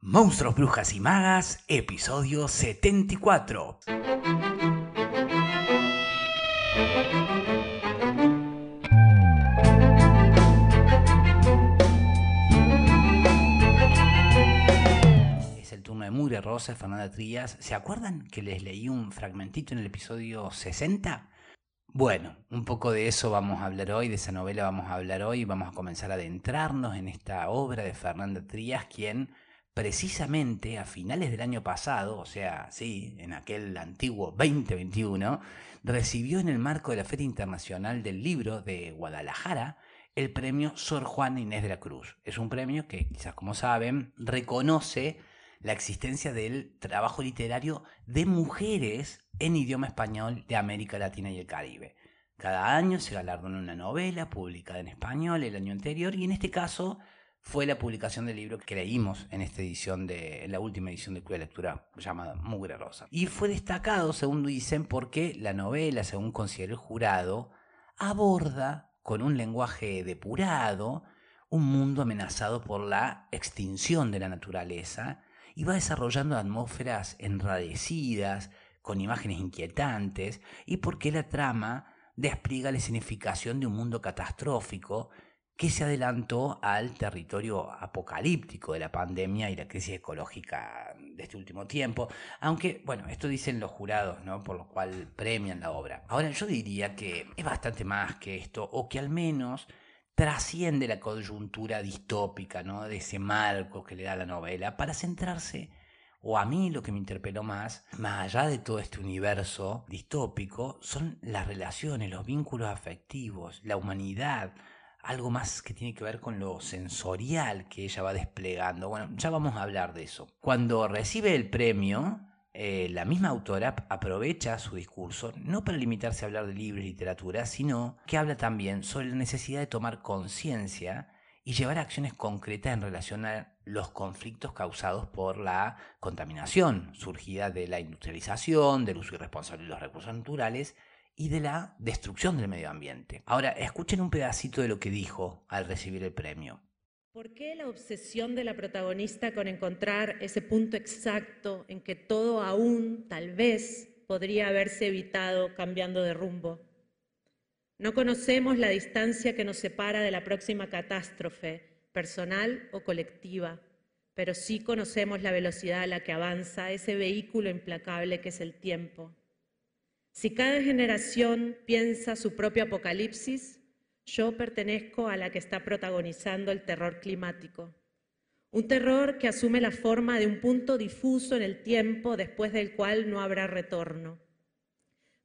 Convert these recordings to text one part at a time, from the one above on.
Monstruos, Brujas y Magas, episodio 74. Es el turno de Mugre Rosa, Fernanda Trías. ¿Se acuerdan que les leí un fragmentito en el episodio 60? Bueno, un poco de eso vamos a hablar hoy, de esa novela vamos a hablar hoy, vamos a comenzar a adentrarnos en esta obra de Fernanda Trías, quien precisamente a finales del año pasado, o sea, sí, en aquel antiguo 2021, recibió en el marco de la Feria Internacional del Libro de Guadalajara el premio Sor Juana Inés de la Cruz. Es un premio que, quizás como saben, reconoce la existencia del trabajo literario de mujeres en idioma español de América Latina y el Caribe. Cada año se galardona una novela publicada en español el año anterior y en este caso fue la publicación del libro que leímos en esta edición de en la última edición de Club de Lectura llamada Mugre Rosa. Y fue destacado, según dicen, porque la novela, según considera el jurado, aborda con un lenguaje depurado un mundo amenazado por la extinción de la naturaleza y va desarrollando atmósferas enradecidas, con imágenes inquietantes, y porque la trama despliega la significación de un mundo catastrófico que se adelantó al territorio apocalíptico de la pandemia y la crisis ecológica de este último tiempo, aunque, bueno, esto dicen los jurados, ¿no? Por lo cual premian la obra. Ahora, yo diría que es bastante más que esto, o que al menos trasciende la coyuntura distópica, ¿no? De ese marco que le da la novela, para centrarse, o a mí lo que me interpeló más, más allá de todo este universo distópico, son las relaciones, los vínculos afectivos, la humanidad, algo más que tiene que ver con lo sensorial que ella va desplegando. Bueno, ya vamos a hablar de eso. Cuando recibe el premio, eh, la misma autora aprovecha su discurso no para limitarse a hablar de libros y literatura, sino que habla también sobre la necesidad de tomar conciencia y llevar acciones concretas en relación a los conflictos causados por la contaminación surgida de la industrialización, del uso irresponsable de los recursos naturales y de la destrucción del medio ambiente. Ahora, escuchen un pedacito de lo que dijo al recibir el premio. ¿Por qué la obsesión de la protagonista con encontrar ese punto exacto en que todo aún, tal vez, podría haberse evitado cambiando de rumbo? No conocemos la distancia que nos separa de la próxima catástrofe, personal o colectiva, pero sí conocemos la velocidad a la que avanza ese vehículo implacable que es el tiempo. Si cada generación piensa su propio apocalipsis, yo pertenezco a la que está protagonizando el terror climático. Un terror que asume la forma de un punto difuso en el tiempo después del cual no habrá retorno.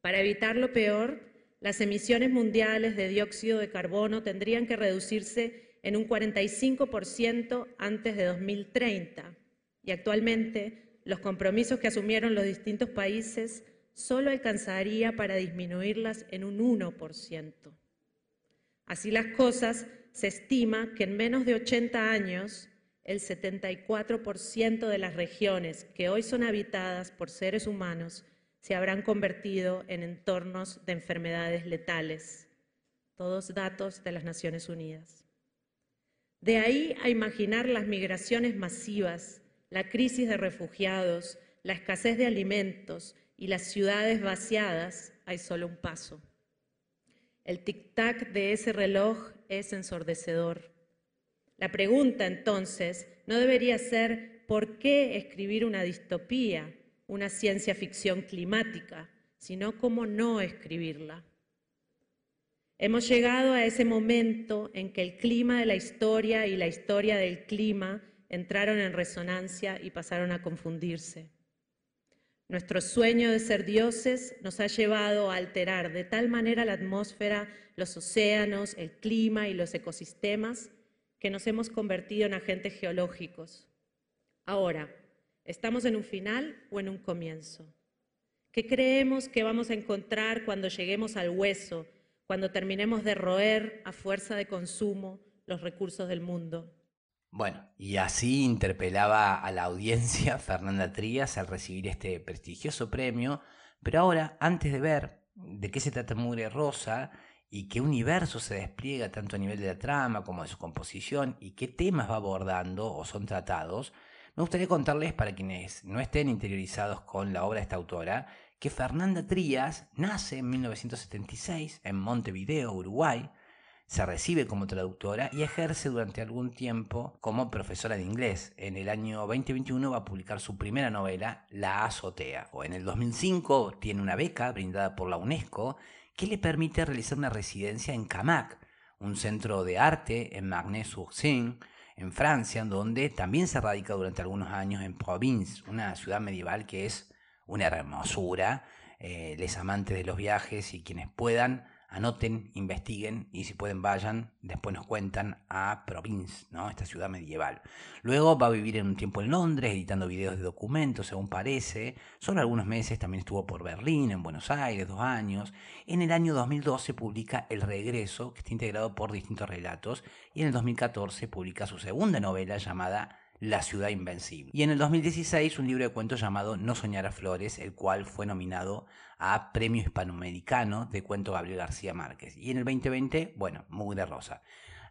Para evitar lo peor, las emisiones mundiales de dióxido de carbono tendrían que reducirse en un 45% antes de 2030 y actualmente los compromisos que asumieron los distintos países solo alcanzaría para disminuirlas en un 1%. Así las cosas, se estima que en menos de 80 años el 74% de las regiones que hoy son habitadas por seres humanos se habrán convertido en entornos de enfermedades letales. Todos datos de las Naciones Unidas. De ahí a imaginar las migraciones masivas, la crisis de refugiados, la escasez de alimentos y las ciudades vaciadas, hay solo un paso. El tic-tac de ese reloj es ensordecedor. La pregunta entonces no debería ser ¿por qué escribir una distopía, una ciencia ficción climática, sino cómo no escribirla? Hemos llegado a ese momento en que el clima de la historia y la historia del clima entraron en resonancia y pasaron a confundirse. Nuestro sueño de ser dioses nos ha llevado a alterar de tal manera la atmósfera, los océanos, el clima y los ecosistemas que nos hemos convertido en agentes geológicos. Ahora, ¿estamos en un final o en un comienzo? ¿Qué creemos que vamos a encontrar cuando lleguemos al hueso, cuando terminemos de roer a fuerza de consumo los recursos del mundo? Bueno, y así interpelaba a la audiencia Fernanda Trías al recibir este prestigioso premio, pero ahora, antes de ver de qué se trata Mugre Rosa y qué universo se despliega tanto a nivel de la trama como de su composición y qué temas va abordando o son tratados, Me gustaría contarles, para quienes no estén interiorizados con la obra de esta autora, que Fernanda Trías nace en 1976 en Montevideo, Uruguay, se recibe como traductora y ejerce durante algún tiempo como profesora de inglés. En el año 2021 va a publicar su primera novela, La Azotea. En el 2005 tiene una beca brindada por la UNESCO que le permite realizar una residencia en Camac, un centro de arte en Marnay-sur-Seine, en Francia, donde también se radica durante algunos años en Provence, una ciudad medieval que es una hermosura. Eh, les amantes de los viajes y quienes puedan anoten, investiguen y si pueden vayan, después nos cuentan a Provence, ¿no? esta ciudad medieval. Luego va a vivir en un tiempo en Londres, editando videos de documentos, según parece. Solo algunos meses también estuvo por Berlín, en Buenos Aires, dos años. En el año 2012 publica El Regreso, que está integrado por distintos relatos, y en el 2014 publica su segunda novela llamada la ciudad invencible. Y en el 2016 un libro de cuentos llamado No soñar a flores, el cual fue nominado a Premio Hispanoamericano de Cuento Gabriel García Márquez. Y en el 2020, bueno, Mugre Rosa.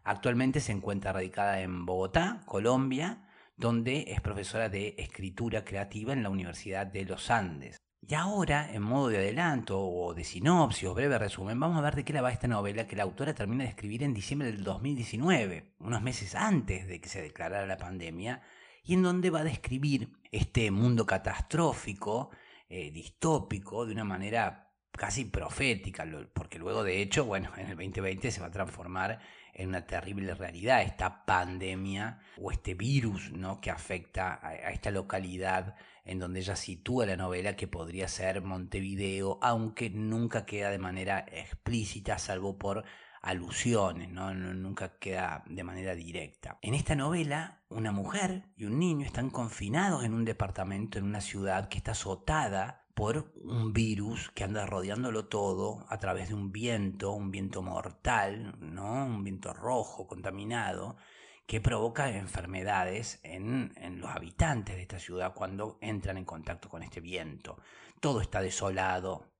Actualmente se encuentra radicada en Bogotá, Colombia, donde es profesora de escritura creativa en la Universidad de los Andes. Y ahora, en modo de adelanto o de sinopsis o breve resumen, vamos a ver de qué la va esta novela que la autora termina de escribir en diciembre del 2019, unos meses antes de que se declarara la pandemia, y en donde va a describir este mundo catastrófico, eh, distópico, de una manera casi profética, porque luego de hecho, bueno, en el 2020 se va a transformar en una terrible realidad esta pandemia o este virus ¿no? que afecta a esta localidad en donde ella sitúa la novela que podría ser Montevideo, aunque nunca queda de manera explícita, salvo por alusiones, ¿no? nunca queda de manera directa. En esta novela, una mujer y un niño están confinados en un departamento en una ciudad que está azotada por un virus que anda rodeándolo todo a través de un viento, un viento mortal, ¿no? un viento rojo, contaminado, que provoca enfermedades en, los habitantes de esta ciudad cuando entran en contacto con este viento. Todo está desolado,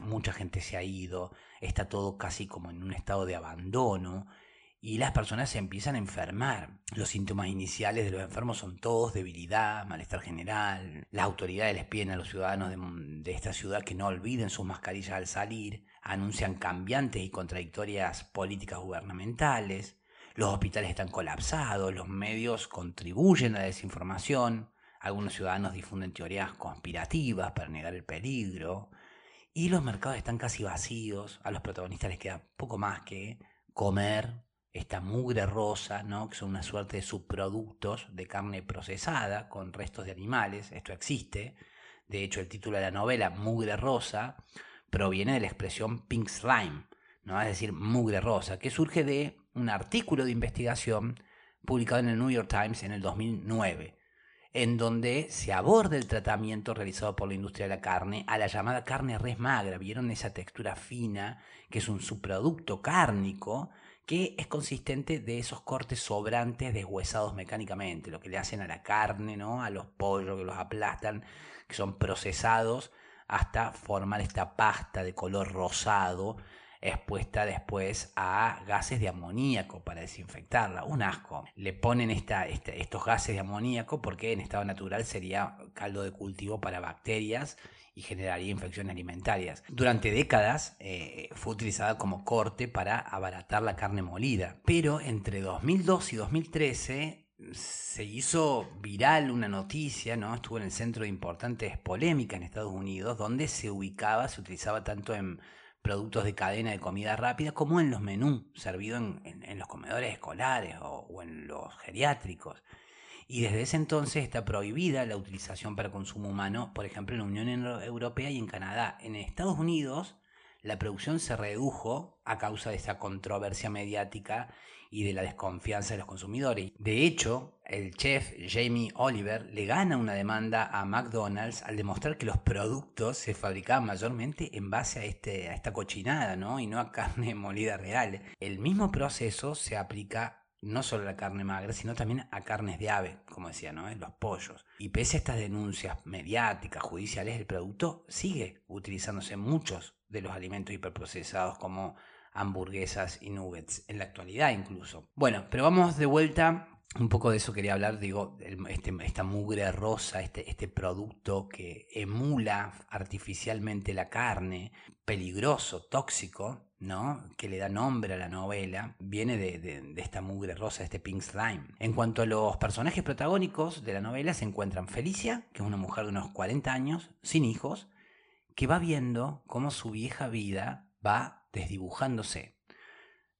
mucha gente se ha ido, está todo casi como en un estado de abandono y las personas se empiezan a enfermar. Los síntomas iniciales de los enfermos son todos debilidad, malestar general. Las autoridades les piden a los ciudadanos de, de, esta ciudad que no olviden sus mascarillas al salir, anuncian cambiantes y contradictorias políticas gubernamentales. Los hospitales están colapsados, los medios contribuyen a la desinformación, algunos ciudadanos difunden teorías conspirativas para negar el peligro, y los mercados están casi vacíos, a los protagonistas les queda poco más que comer esta mugre rosa, que son una suerte de subproductos de carne procesada con restos de animales, esto existe, de hecho el título de la novela, Mugre Rosa, proviene de la expresión pink slime, ¿no? es decir, mugre rosa, que surge de un artículo de investigación publicado en el New York Times en el 2009, en donde se aborda el tratamiento realizado por la industria de la carne a la llamada carne res magra. ¿Vieron esa textura fina, que es un subproducto cárnico, que es consistente de esos cortes sobrantes deshuesados mecánicamente, lo que le hacen a la carne, ¿no? a los pollos que los aplastan, que son procesados hasta formar esta pasta de color rosado expuesta después a gases de amoníaco para desinfectarla. Un asco. Le ponen este, estos gases de amoníaco porque en estado natural sería caldo de cultivo para bacterias y generaría infecciones alimentarias. Durante décadas eh, fue utilizada como corte para abaratar la carne molida, pero entre 2002 y 2013 se hizo viral una noticia, ¿no? Estuvo en el centro de importantes polémicas en Estados Unidos, donde se ubicaba, se utilizaba tanto en productos de cadena de comida rápida como en los menús servidos en, los comedores escolares o, en los geriátricos. Y desde ese entonces está prohibida la utilización para consumo humano, por ejemplo, en la Unión Europea y en Canadá. En Estados Unidos, la producción se redujo a causa de esa controversia mediática y de la desconfianza de los consumidores. De hecho, el chef Jamie Oliver le gana una demanda a McDonald's al demostrar que los productos se fabricaban mayormente en base a, este, a esta cochinada ¿no? y no a carne molida real. El mismo proceso se aplica no solo a la carne magra, sino también a carnes de ave, como decía, ¿no? los pollos. Y pese a estas denuncias mediáticas, judiciales, el producto sigue utilizándose en muchos de los alimentos hiperprocesados como hamburguesas y nuggets, en la actualidad incluso. Bueno, pero vamos de vuelta un poco de eso quería hablar, digo, este, esta mugre rosa, este, este producto que emula artificialmente la carne, peligroso, tóxico, ¿no? que le da nombre a la novela, viene de, esta mugre rosa, este pink slime. En cuanto a los personajes protagónicos de la novela, se encuentran Felicia, que es una mujer de unos 40 años, sin hijos, que va viendo cómo su vieja vida va desdibujándose.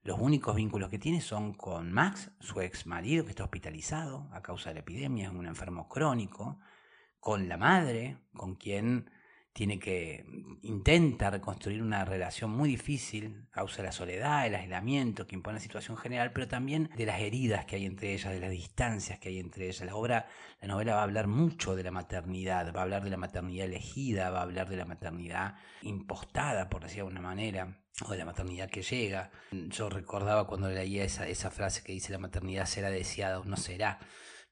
Los únicos vínculos que tiene son con Max, su ex marido, que está hospitalizado a causa de la epidemia, es un enfermo crónico, con la madre, con quien tiene que intenta reconstruir una relación muy difícil, causa de la soledad, el aislamiento que impone la situación general, pero también de las heridas que hay entre ellas, de las distancias que hay entre ellas. La obra, la novela va a hablar mucho de la maternidad, va a hablar de la maternidad elegida, va a hablar de la maternidad impostada, por decir de alguna manera, o de la maternidad que llega. Yo recordaba cuando leía esa, esa frase que dice la maternidad será deseada o no será.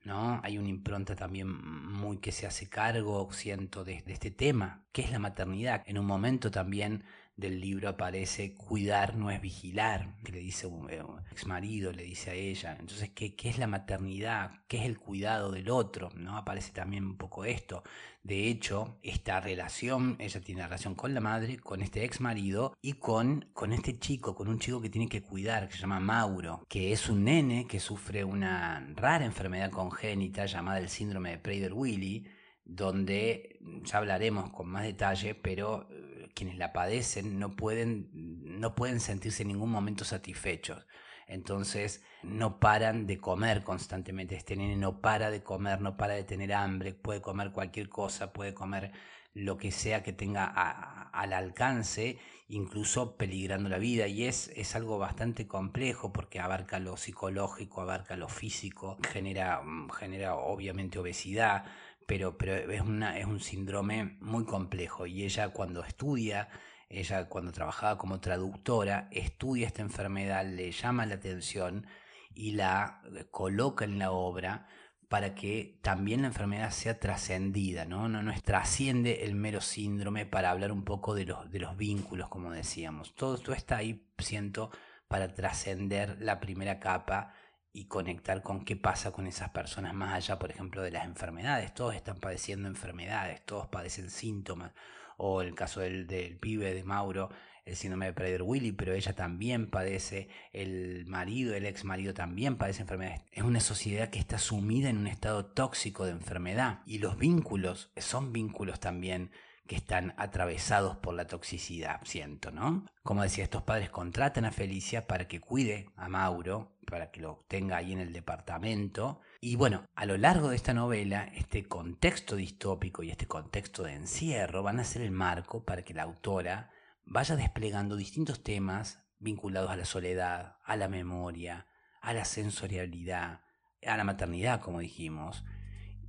¿No? Hay una impronta también muy que se hace cargo, siento, de, de, este tema, que es la maternidad. En un momento también del libro aparece cuidar no es vigilar, que le dice un, eh, ex marido, le dice a ella. Entonces, ¿qué, ¿qué, es la maternidad? ¿Qué es el cuidado del otro? ¿no? Aparece también un poco esto. De hecho, esta relación, ella tiene relación con la madre, con este ex marido y con, con este chico, con un chico que tiene que cuidar, que se llama Mauro, que es un nene que sufre una rara enfermedad congénita llamada el síndrome de Prader-Willi, donde ya hablaremos con más detalle, pero eh, quienes la padecen no pueden, no pueden sentirse en ningún momento satisfechos. Entonces no paran de comer constantemente. Este nene no para de comer, no para de tener hambre, puede comer cualquier cosa, puede comer lo que sea que tenga al alcance, incluso peligrando la vida. Y es, es algo bastante complejo porque abarca lo psicológico, abarca lo físico, genera, genera obviamente obesidad, pero, pero es, una, es un síndrome muy complejo y ella cuando estudia, ella cuando trabajaba como traductora, estudia esta enfermedad, le llama la atención y la coloca en la obra para que también la enfermedad sea trascendida, ¿no? No, no trasciende el mero síndrome para hablar un poco de los, de los vínculos, como decíamos. Todo esto está ahí, siento, para trascender la primera capa y conectar con qué pasa con esas personas más allá, por ejemplo, de las enfermedades. Todos están padeciendo enfermedades, todos padecen síntomas. O el caso del, pibe de Mauro, el síndrome de Prader-Willi, pero ella también padece, el marido, el ex marido también padece enfermedades. Es una sociedad que está sumida en un estado tóxico de enfermedad y los vínculos son vínculos también que están atravesados por la toxicidad, siento, ¿no? Como decía, estos padres contratan a Felicia para que cuide a Mauro, para que lo tenga ahí en el departamento. Y bueno, a lo largo de esta novela, este contexto distópico y este contexto de encierro van a ser el marco para que la autora vaya desplegando distintos temas vinculados a la soledad, a la memoria, a la sensorialidad, a la maternidad, como dijimos,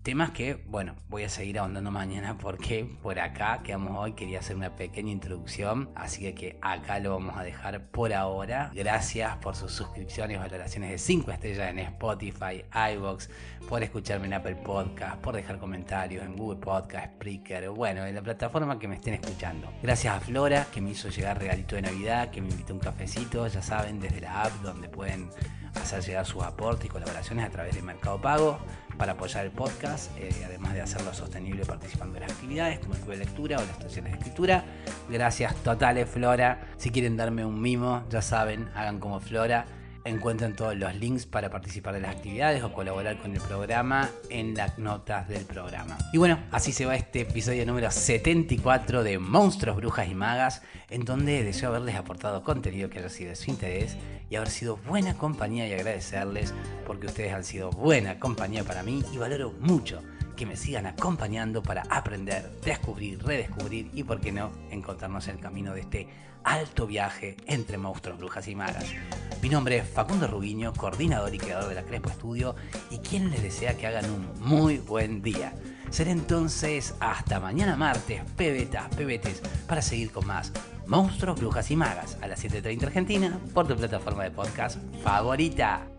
Temas que, bueno, voy a seguir ahondando mañana porque por acá quedamos hoy, quería hacer una pequeña introducción, así que acá lo vamos a dejar por ahora. Gracias por sus suscripciones, valoraciones de 5 estrellas en Spotify, iVoox, por escucharme en Apple Podcast, por dejar comentarios en Google Podcast, Spreaker, bueno, en la plataforma que me estén escuchando. Gracias a Flora que me hizo llegar regalito de Navidad, que me invitó un cafecito, ya saben, desde la app donde pueden hacer llegar sus aportes y colaboraciones a través de Mercado Pago para apoyar el podcast, eh, además de hacerlo sostenible participando en las actividades como el club de lectura o las estaciones de escritura. Gracias totales, Flora. Si quieren darme un mimo, ya saben, hagan como Flora Encuentran todos los links para participar de las actividades o colaborar con el programa en las notas del programa. Y bueno, así se va este episodio número 74 de Monstruos, Brujas y Magas, en donde deseo haberles aportado contenido que haya sido de su interés y haber sido buena compañía y agradecerles porque ustedes han sido buena compañía para mí y valoro mucho que me sigan acompañando para aprender, descubrir, redescubrir y, por qué no, encontrarnos en el camino de este alto viaje entre monstruos, brujas y magas. Mi nombre es Facundo Rubiño, coordinador y creador de la Crespo Estudio y quien les desea que hagan un muy buen día. Será entonces hasta mañana martes, pebetas, pebetes, para seguir con más Monstruos, Brujas y Magas a las 7.30 Argentina por tu plataforma de podcast favorita.